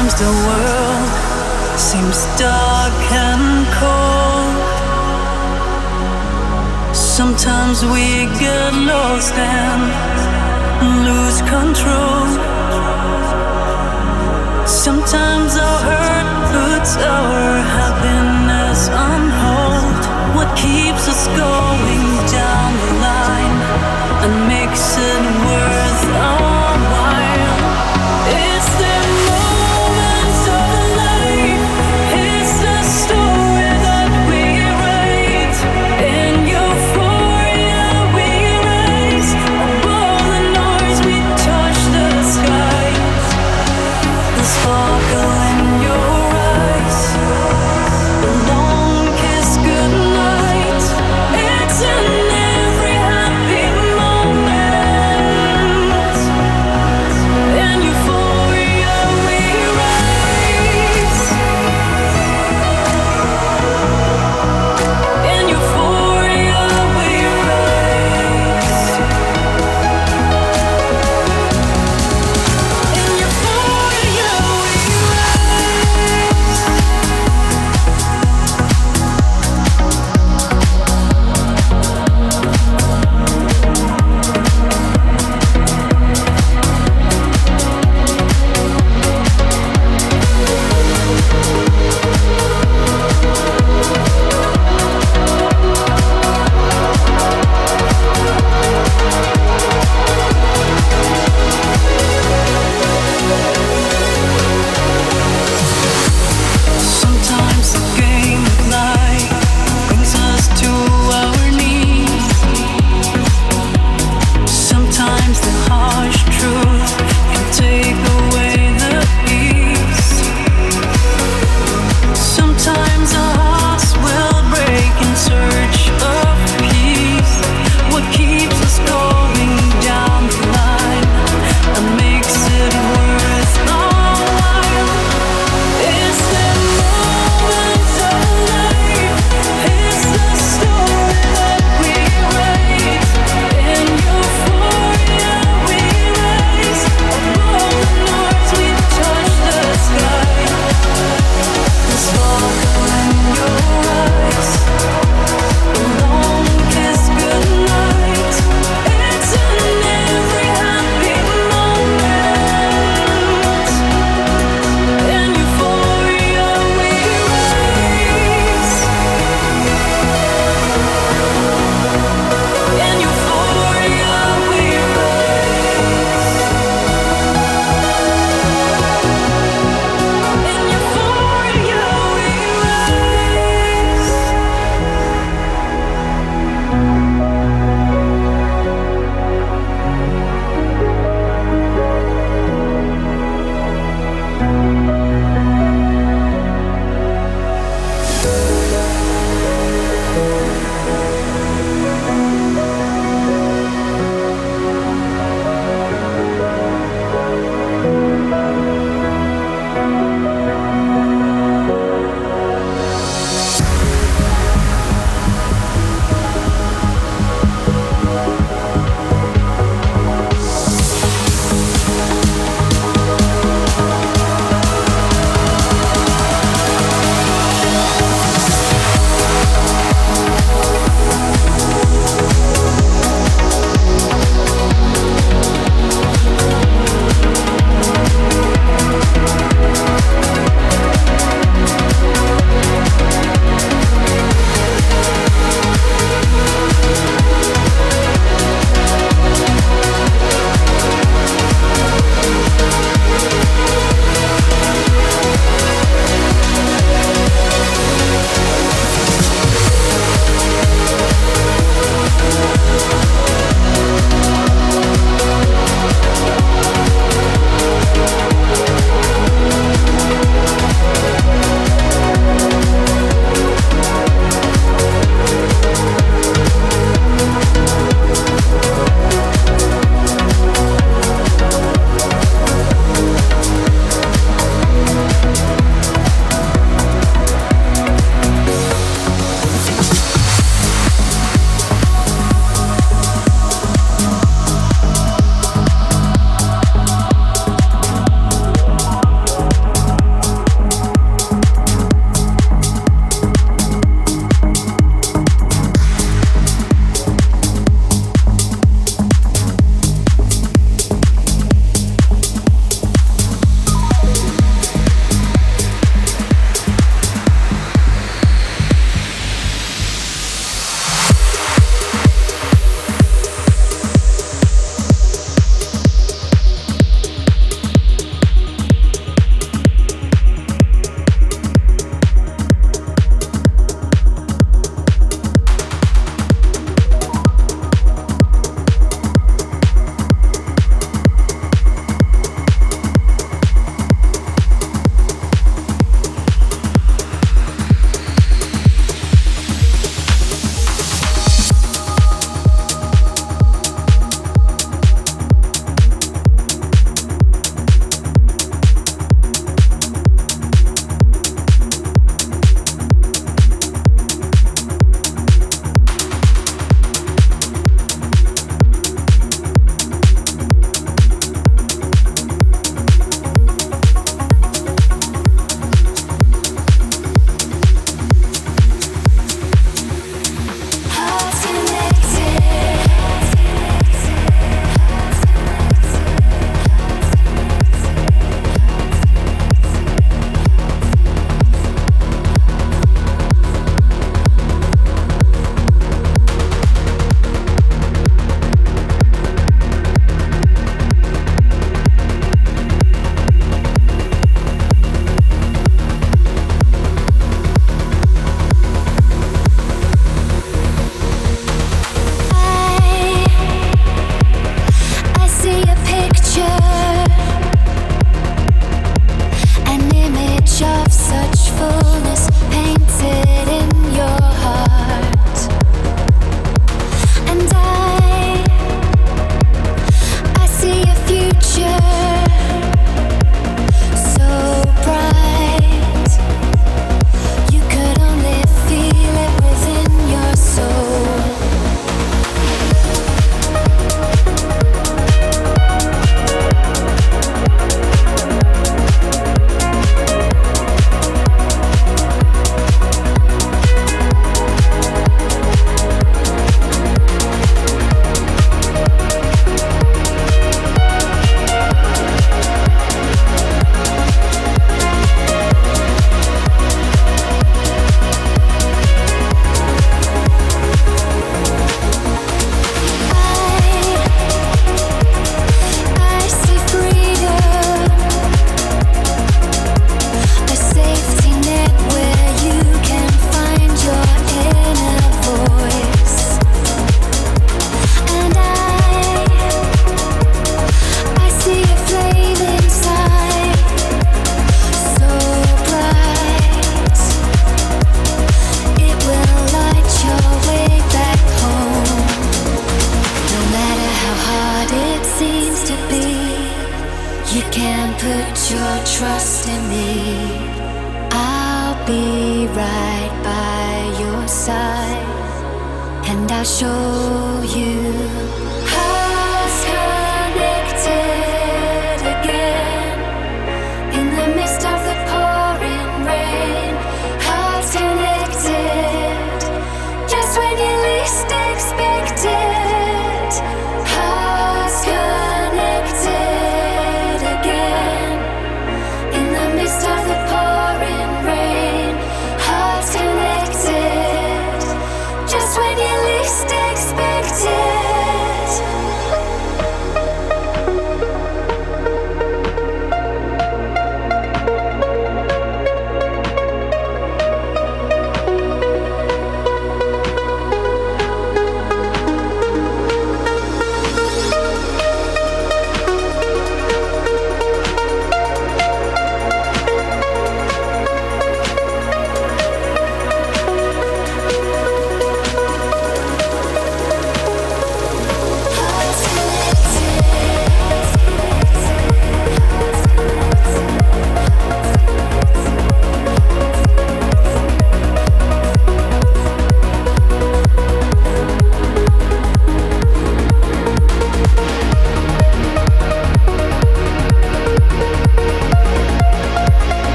Sometimes the world seems dark and cold. Sometimes we get lost and lose control. Sometimes our hurt puts our happiness on hold. What keeps us going?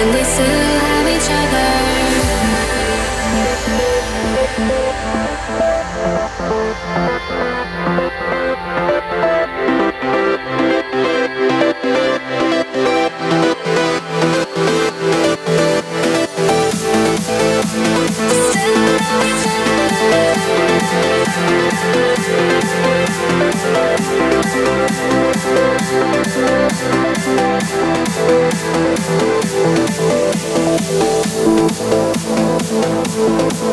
and we still have each other. Música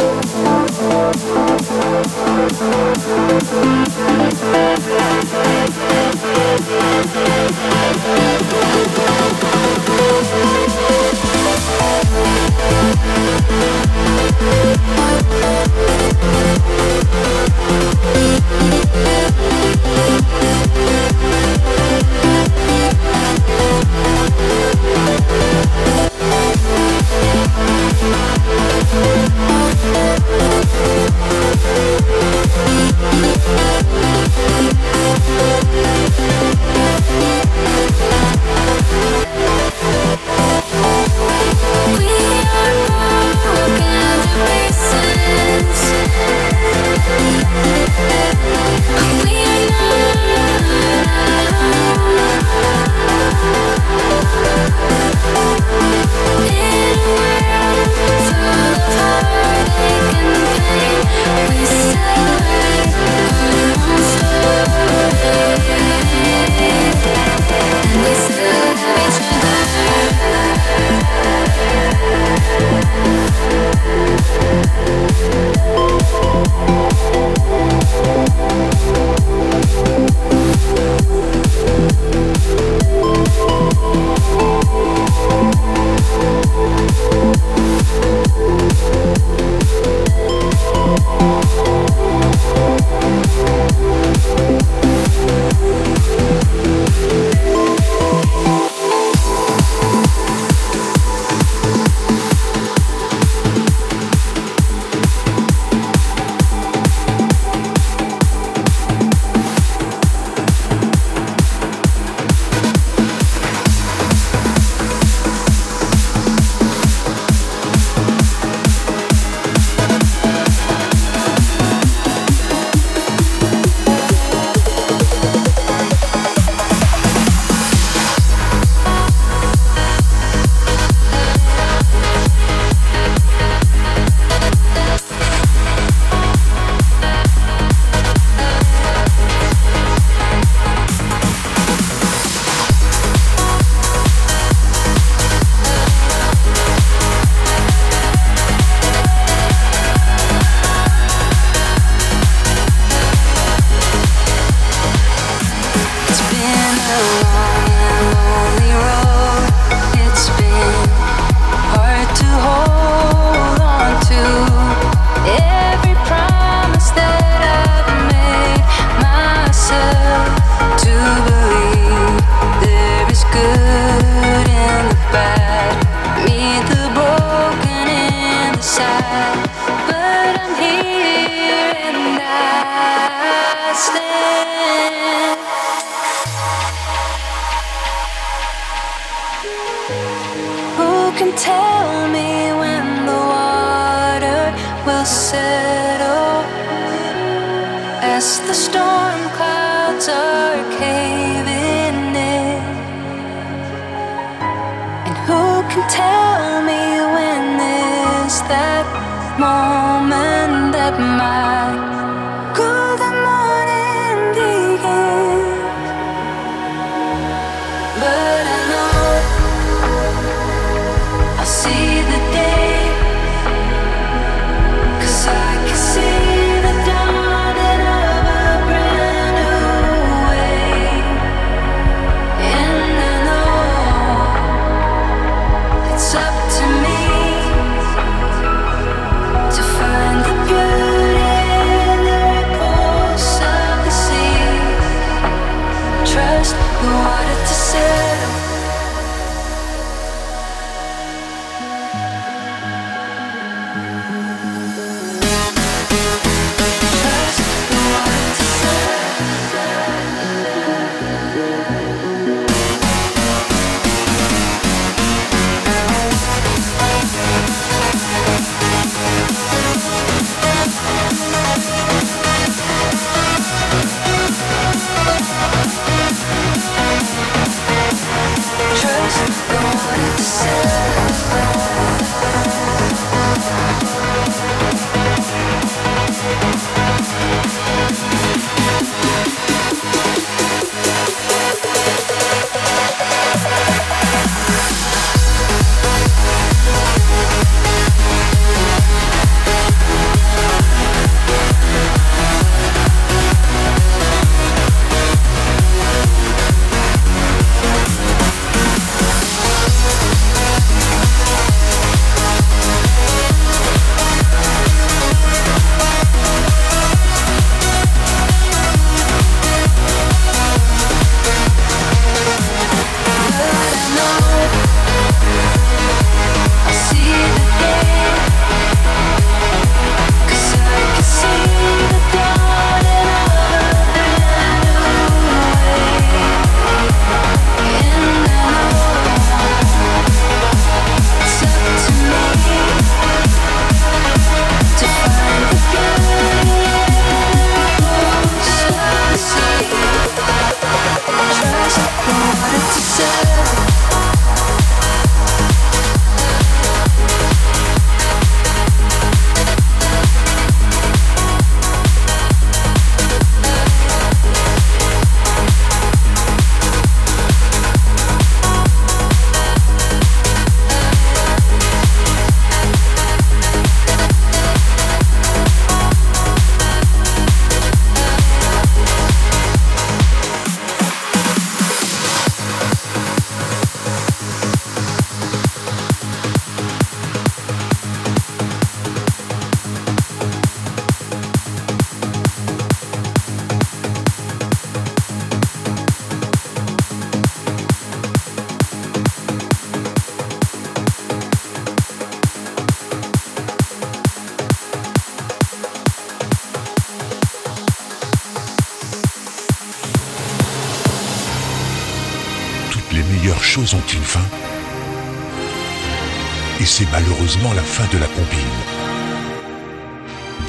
de la compile.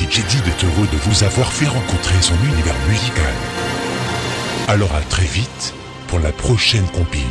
DJ Did est heureux de vous avoir fait rencontrer son univers musical. Alors à très vite pour la prochaine compile.